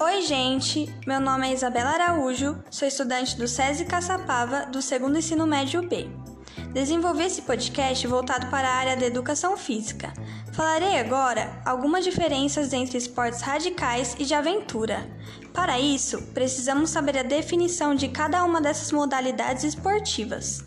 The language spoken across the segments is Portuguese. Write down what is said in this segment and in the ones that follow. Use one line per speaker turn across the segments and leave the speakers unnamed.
Oi, gente! Meu nome é Isabela Araújo, sou estudante do SESI Caçapava do segundo ensino médio B. Desenvolvi esse podcast voltado para a área da educação física. Falarei agora algumas diferenças entre esportes radicais e de aventura. Para isso, precisamos saber a definição de cada uma dessas modalidades esportivas.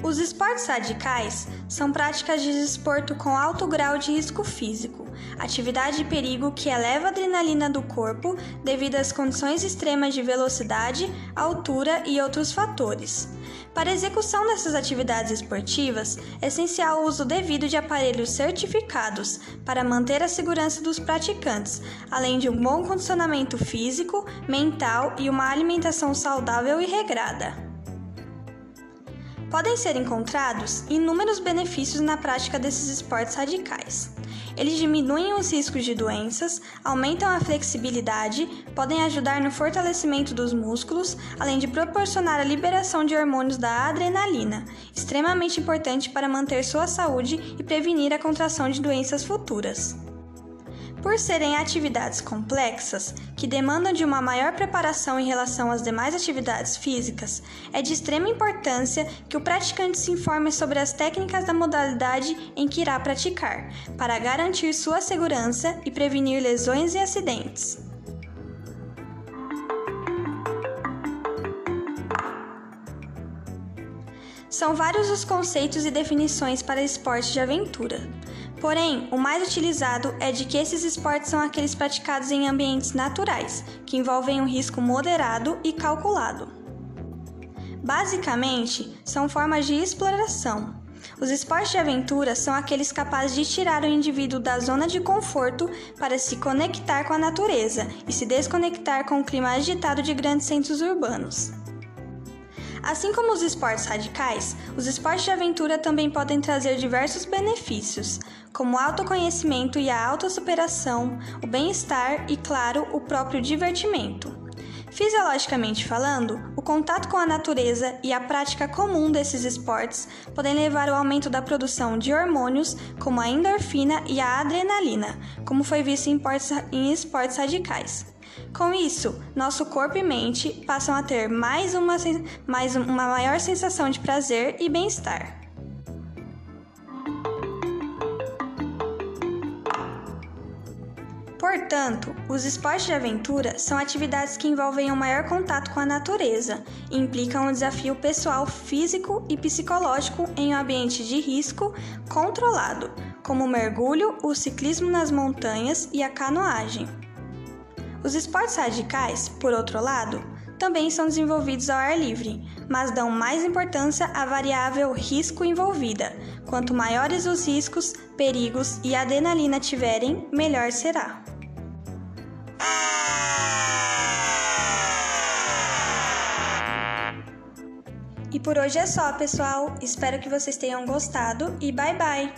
Os esportes radicais são práticas de desporto com alto grau de risco físico, atividade de perigo que eleva a adrenalina do corpo devido às condições extremas de velocidade, altura e outros fatores. Para a execução dessas atividades esportivas, é essencial o uso devido de aparelhos certificados para manter a segurança dos praticantes, além de um bom condicionamento físico, mental e uma alimentação saudável e regrada podem ser encontrados inúmeros benefícios na prática desses esportes radicais. Eles diminuem os riscos de doenças, aumentam a flexibilidade, podem ajudar no fortalecimento dos músculos, além de proporcionar a liberação de hormônios da adrenalina, extremamente importante para manter sua saúde e prevenir a contração de doenças futuras. Por serem atividades complexas, que demandam de uma maior preparação em relação às demais atividades físicas, é de extrema importância que o praticante se informe sobre as técnicas da modalidade em que irá praticar, para garantir sua segurança e prevenir lesões e acidentes. São vários os conceitos e definições para esporte de aventura. Porém, o mais utilizado é de que esses esportes são aqueles praticados em ambientes naturais, que envolvem um risco moderado e calculado. Basicamente, são formas de exploração. Os esportes de aventura são aqueles capazes de tirar o indivíduo da zona de conforto para se conectar com a natureza e se desconectar com o clima agitado de grandes centros urbanos. Assim como os esportes radicais, os esportes de aventura também podem trazer diversos benefícios, como o autoconhecimento e a autossuperação, o bem-estar e, claro, o próprio divertimento. Fisiologicamente falando, o contato com a natureza e a prática comum desses esportes podem levar ao aumento da produção de hormônios como a endorfina e a adrenalina, como foi visto em esportes radicais. Com isso, nosso corpo e mente passam a ter mais uma, mais uma maior sensação de prazer e bem-estar. Portanto, os esportes de aventura são atividades que envolvem um maior contato com a natureza e implicam um desafio pessoal físico e psicológico em um ambiente de risco controlado, como o mergulho, o ciclismo nas montanhas e a canoagem. Os esportes radicais, por outro lado, também são desenvolvidos ao ar livre, mas dão mais importância à variável risco envolvida. Quanto maiores os riscos, perigos e adrenalina tiverem, melhor será. E por hoje é só, pessoal. Espero que vocês tenham gostado e bye bye!